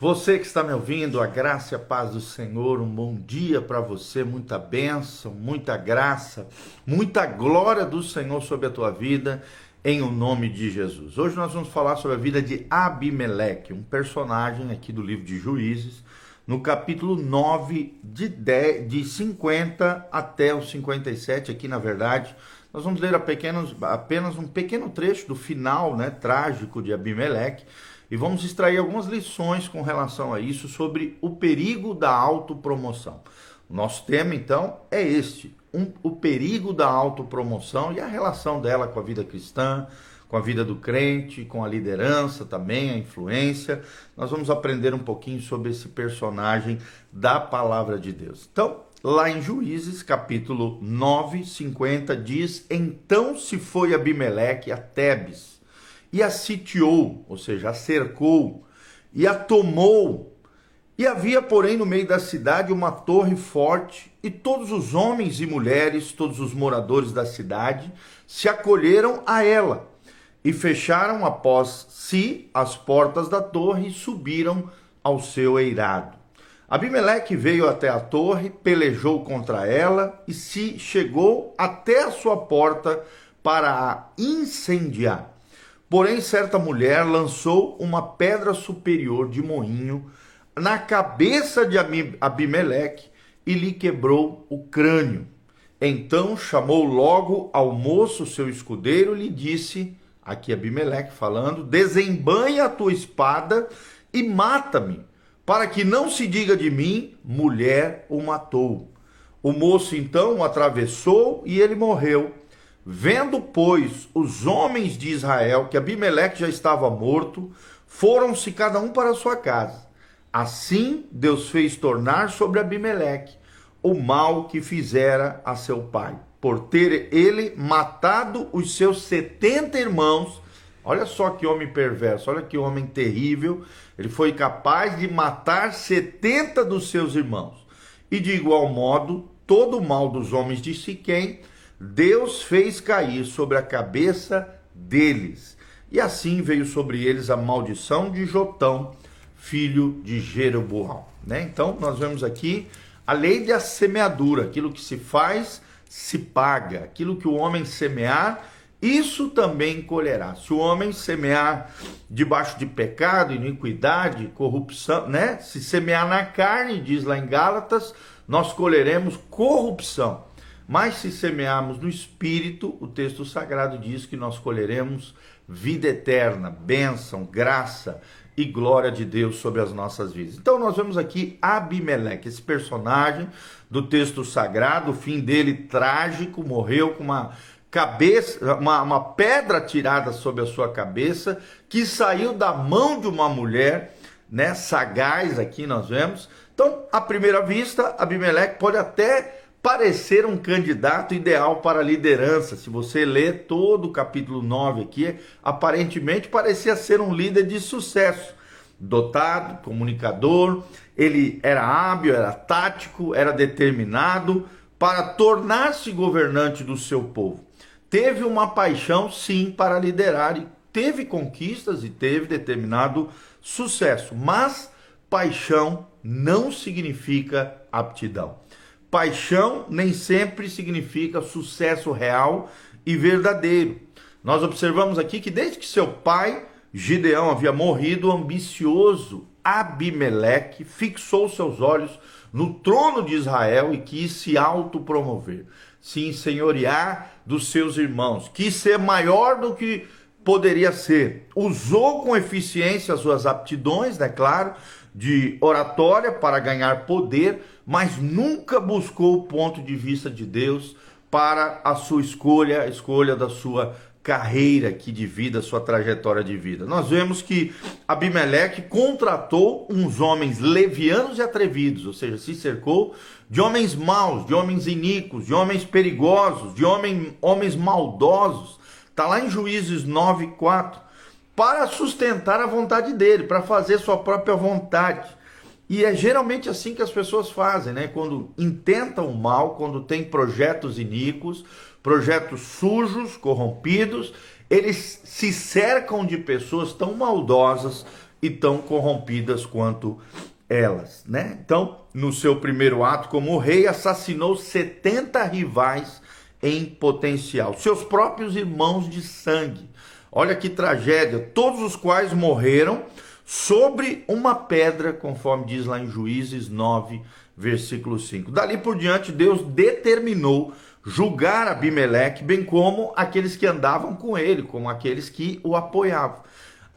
Você que está me ouvindo, a graça e a paz do Senhor, um bom dia para você, muita bênção, muita graça, muita glória do Senhor sobre a tua vida, em o nome de Jesus. Hoje nós vamos falar sobre a vida de Abimeleque, um personagem aqui do livro de Juízes, no capítulo 9, de, 10, de 50 até o 57, aqui na verdade. Nós vamos ler pequenos, apenas um pequeno trecho do final né, trágico de Abimeleque e vamos extrair algumas lições com relação a isso sobre o perigo da autopromoção. Nosso tema então é este: um, o perigo da autopromoção e a relação dela com a vida cristã, com a vida do crente, com a liderança também, a influência. Nós vamos aprender um pouquinho sobre esse personagem da palavra de Deus. Então, lá em Juízes, capítulo 9, 50, diz: Então se foi Abimeleque a Tebes e a sitiou, ou seja, a cercou, e a tomou. E havia, porém, no meio da cidade uma torre forte, e todos os homens e mulheres, todos os moradores da cidade, se acolheram a ela, e fecharam após si as portas da torre e subiram ao seu eirado. Abimeleque veio até a torre, pelejou contra ela e se chegou até a sua porta para a incendiar. Porém, certa mulher lançou uma pedra superior de moinho na cabeça de Abimeleque e lhe quebrou o crânio. Então chamou logo ao moço, seu escudeiro, e lhe disse: Aqui Abimeleque falando, desembanha a tua espada e mata-me, para que não se diga de mim, mulher o matou. O moço então o atravessou e ele morreu. Vendo, pois, os homens de Israel que Abimeleque já estava morto, foram-se cada um para a sua casa. Assim Deus fez tornar sobre Abimeleque o mal que fizera a seu pai, por ter ele matado os seus setenta irmãos. Olha só que homem perverso, olha que homem terrível. Ele foi capaz de matar setenta dos seus irmãos. E de igual modo, todo o mal dos homens de Siquém Deus fez cair sobre a cabeça deles. E assim veio sobre eles a maldição de Jotão, filho de Jeroboão. Né? Então, nós vemos aqui a lei da semeadura, aquilo que se faz, se paga, aquilo que o homem semear, isso também colherá. Se o homem semear debaixo de pecado, iniquidade, corrupção, né? Se semear na carne, diz lá em Gálatas, nós colheremos corrupção. Mas se semearmos no espírito, o texto sagrado diz que nós colheremos vida eterna, bênção, graça e glória de Deus sobre as nossas vidas. Então nós vemos aqui Abimeleque, esse personagem do texto sagrado, o fim dele trágico, morreu com uma cabeça, uma, uma pedra tirada sobre a sua cabeça, que saiu da mão de uma mulher, né, sagaz aqui nós vemos. Então, à primeira vista, Abimeleque pode até parecer um candidato ideal para a liderança. Se você ler todo o capítulo 9 aqui, aparentemente parecia ser um líder de sucesso. Dotado, comunicador, ele era hábil, era tático, era determinado para tornar-se governante do seu povo. Teve uma paixão, sim, para liderar e teve conquistas e teve determinado sucesso, mas paixão não significa aptidão. Paixão nem sempre significa sucesso real e verdadeiro. Nós observamos aqui que desde que seu pai, Gideão, havia morrido, o ambicioso Abimeleque fixou seus olhos no trono de Israel e quis se autopromover, se ensenhorear dos seus irmãos, quis ser maior do que poderia ser. Usou com eficiência as suas aptidões, é né, claro, de oratória para ganhar poder, mas nunca buscou o ponto de vista de Deus para a sua escolha, a escolha da sua carreira aqui de vida, sua trajetória de vida. Nós vemos que Abimeleque contratou uns homens levianos e atrevidos, ou seja, se cercou de homens maus, de homens iníquos, de homens perigosos, de homem, homens maldosos. Está lá em Juízes 9, 4 para sustentar a vontade dele, para fazer sua própria vontade. E é geralmente assim que as pessoas fazem, né? Quando intentam o mal, quando tem projetos iníquos, projetos sujos, corrompidos, eles se cercam de pessoas tão maldosas e tão corrompidas quanto elas, né? Então, no seu primeiro ato como rei, assassinou 70 rivais em potencial, seus próprios irmãos de sangue. Olha que tragédia, todos os quais morreram sobre uma pedra, conforme diz lá em Juízes 9, versículo 5. Dali por diante, Deus determinou julgar Abimeleque, bem como aqueles que andavam com ele, como aqueles que o apoiavam.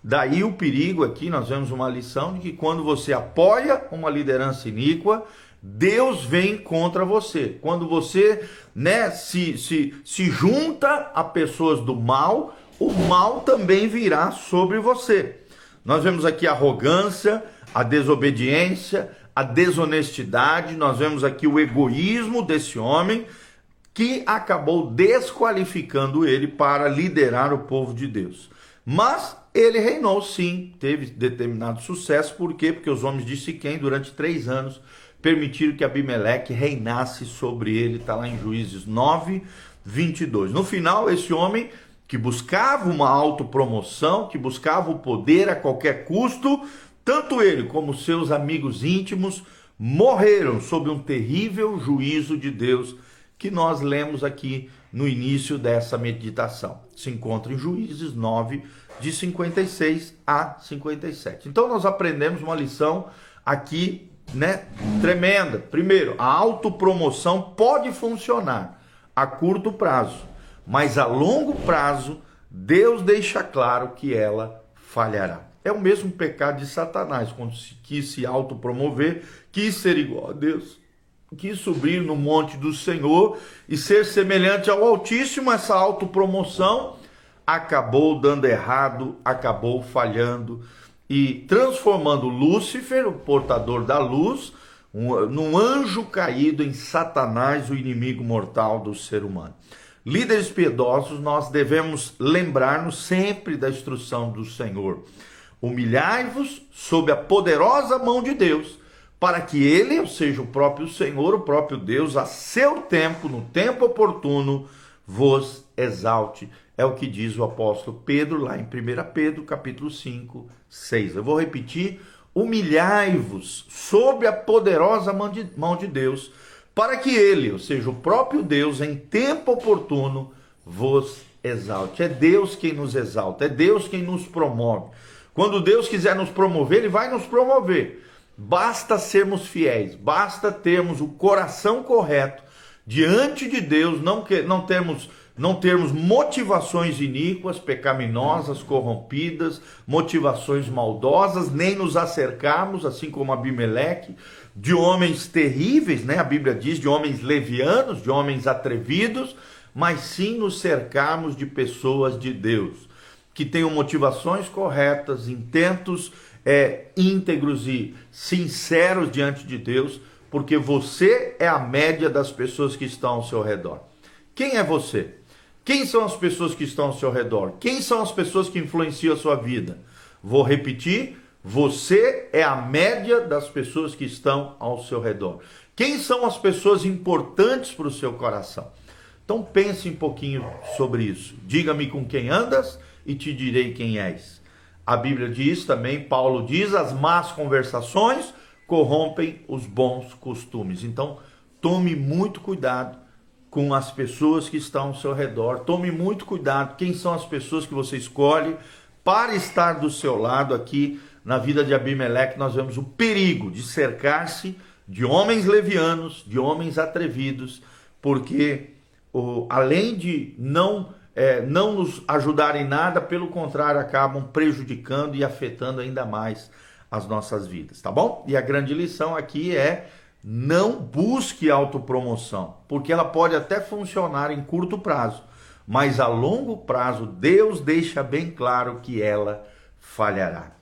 Daí o perigo aqui, nós vemos uma lição de que quando você apoia uma liderança iníqua, Deus vem contra você. Quando você né, se, se, se junta a pessoas do mal, o mal também virá sobre você. Nós vemos aqui a arrogância, a desobediência, a desonestidade, nós vemos aqui o egoísmo desse homem que acabou desqualificando ele para liderar o povo de Deus. Mas ele reinou sim, teve determinado sucesso, por quê? Porque os homens de Siquém, durante três anos, permitiram que Abimeleque reinasse sobre ele, está lá em Juízes 9, 22. No final, esse homem que buscava uma autopromoção, que buscava o poder a qualquer custo, tanto ele como seus amigos íntimos morreram sob um terrível juízo de Deus que nós lemos aqui no início dessa meditação. Se encontra em Juízes 9, de 56 a 57. Então nós aprendemos uma lição aqui, né, tremenda. Primeiro, a autopromoção pode funcionar a curto prazo, mas a longo prazo Deus deixa claro que ela falhará. É o mesmo pecado de Satanás, quando se quis se autopromover, quis ser igual a Deus, quis subir no monte do Senhor e ser semelhante ao Altíssimo, essa autopromoção acabou dando errado, acabou falhando e transformando Lúcifer, o portador da luz, um, num anjo caído em Satanás, o inimigo mortal do ser humano. Líderes piedosos, nós devemos lembrar-nos sempre da instrução do Senhor. Humilhai-vos sob a poderosa mão de Deus, para que ele, ou seja, o próprio Senhor, o próprio Deus, a seu tempo, no tempo oportuno, vos exalte é o que diz o apóstolo Pedro lá em 1 Pedro, capítulo 5, 6. Eu vou repetir: humilhai-vos sob a poderosa mão de, mão de Deus, para que ele, ou seja, o próprio Deus, em tempo oportuno, vos exalte. É Deus quem nos exalta, é Deus quem nos promove. Quando Deus quiser nos promover, Ele vai nos promover. Basta sermos fiéis, basta termos o coração correto diante de Deus, não, que, não termos não termos motivações iníquas, pecaminosas, corrompidas, motivações maldosas, nem nos acercarmos, assim como Abimeleque, de homens terríveis, né? A Bíblia diz de homens levianos, de homens atrevidos, mas sim nos cercarmos de pessoas de Deus, que tenham motivações corretas, intentos é, íntegros e sinceros diante de Deus, porque você é a média das pessoas que estão ao seu redor. Quem é você? Quem são as pessoas que estão ao seu redor? Quem são as pessoas que influenciam a sua vida? Vou repetir: você é a média das pessoas que estão ao seu redor. Quem são as pessoas importantes para o seu coração? Então pense um pouquinho sobre isso. Diga-me com quem andas e te direi quem és. A Bíblia diz também, Paulo diz, as más conversações corrompem os bons costumes. Então, tome muito cuidado com as pessoas que estão ao seu redor. Tome muito cuidado quem são as pessoas que você escolhe para estar do seu lado aqui na vida de Abimeleque. Nós vemos o perigo de cercar-se de homens levianos, de homens atrevidos, porque além de não é, não nos ajudar em nada, pelo contrário, acabam prejudicando e afetando ainda mais as nossas vidas, tá bom? E a grande lição aqui é não busque autopromoção, porque ela pode até funcionar em curto prazo, mas a longo prazo Deus deixa bem claro que ela falhará.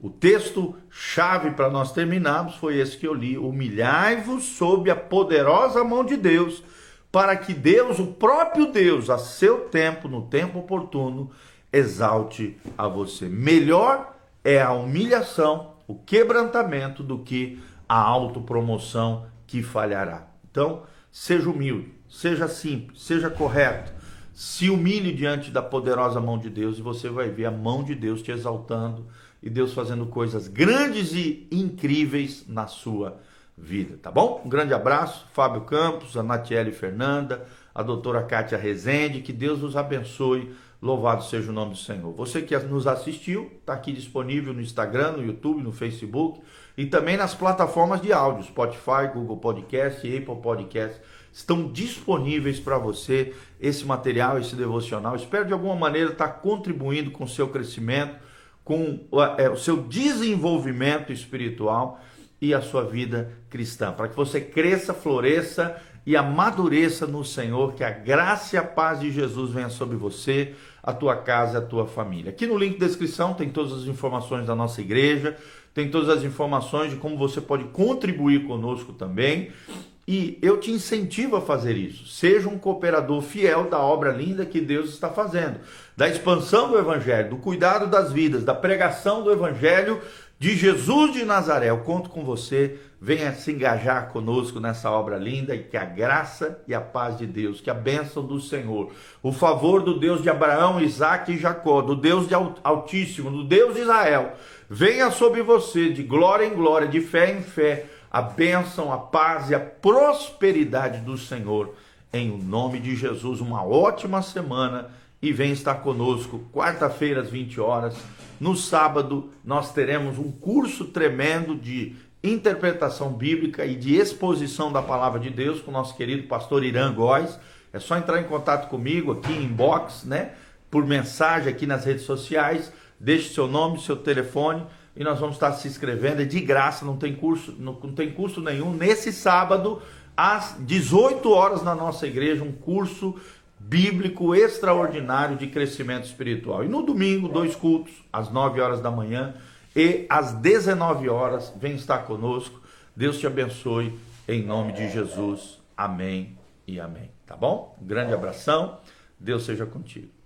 O texto chave para nós terminarmos foi esse que eu li: Humilhai-vos sob a poderosa mão de Deus, para que Deus, o próprio Deus, a seu tempo, no tempo oportuno, exalte a você. Melhor é a humilhação, o quebrantamento, do que a autopromoção que falhará. Então, seja humilde, seja simples, seja correto, se humilhe diante da poderosa mão de Deus e você vai ver a mão de Deus te exaltando e Deus fazendo coisas grandes e incríveis na sua vida, tá bom? Um grande abraço, Fábio Campos, a Natiele Fernanda, a doutora Kátia Rezende, que Deus nos abençoe, louvado seja o nome do Senhor. Você que nos assistiu, está aqui disponível no Instagram, no YouTube, no Facebook e também nas plataformas de áudio, Spotify, Google Podcast, Apple Podcast, estão disponíveis para você esse material, esse devocional. Espero de alguma maneira estar tá contribuindo com o seu crescimento, com é, o seu desenvolvimento espiritual e a sua vida cristã, para que você cresça, floresça e amadureça no Senhor, que a graça e a paz de Jesus venha sobre você, a tua casa e a tua família. Aqui no link de descrição tem todas as informações da nossa igreja, tem todas as informações de como você pode contribuir conosco também. E eu te incentivo a fazer isso. Seja um cooperador fiel da obra linda que Deus está fazendo, da expansão do Evangelho, do cuidado das vidas, da pregação do Evangelho de Jesus de Nazaré. Eu conto com você. Venha se engajar conosco nessa obra linda e que a graça e a paz de Deus, que a bênção do Senhor, o favor do Deus de Abraão, Isaac e Jacó, do Deus de Altíssimo, do Deus de Israel, venha sobre você de glória em glória, de fé em fé a bênção, a paz e a prosperidade do Senhor. Em nome de Jesus, uma ótima semana e vem estar conosco quarta-feira às 20 horas. No sábado, nós teremos um curso tremendo de interpretação bíblica e de exposição da palavra de Deus com o nosso querido pastor Irã Góes. É só entrar em contato comigo aqui em inbox, né? Por mensagem aqui nas redes sociais. Deixe seu nome, seu telefone e nós vamos estar se inscrevendo, é de graça, não tem curso, não, não tem custo nenhum. Nesse sábado, às 18 horas na nossa igreja, um curso bíblico extraordinário de crescimento espiritual. E no domingo, dois cultos, às 9 horas da manhã e às 19 horas. Vem estar conosco. Deus te abençoe em nome de Jesus. Amém e amém. Tá bom? Um grande abração. Deus seja contigo.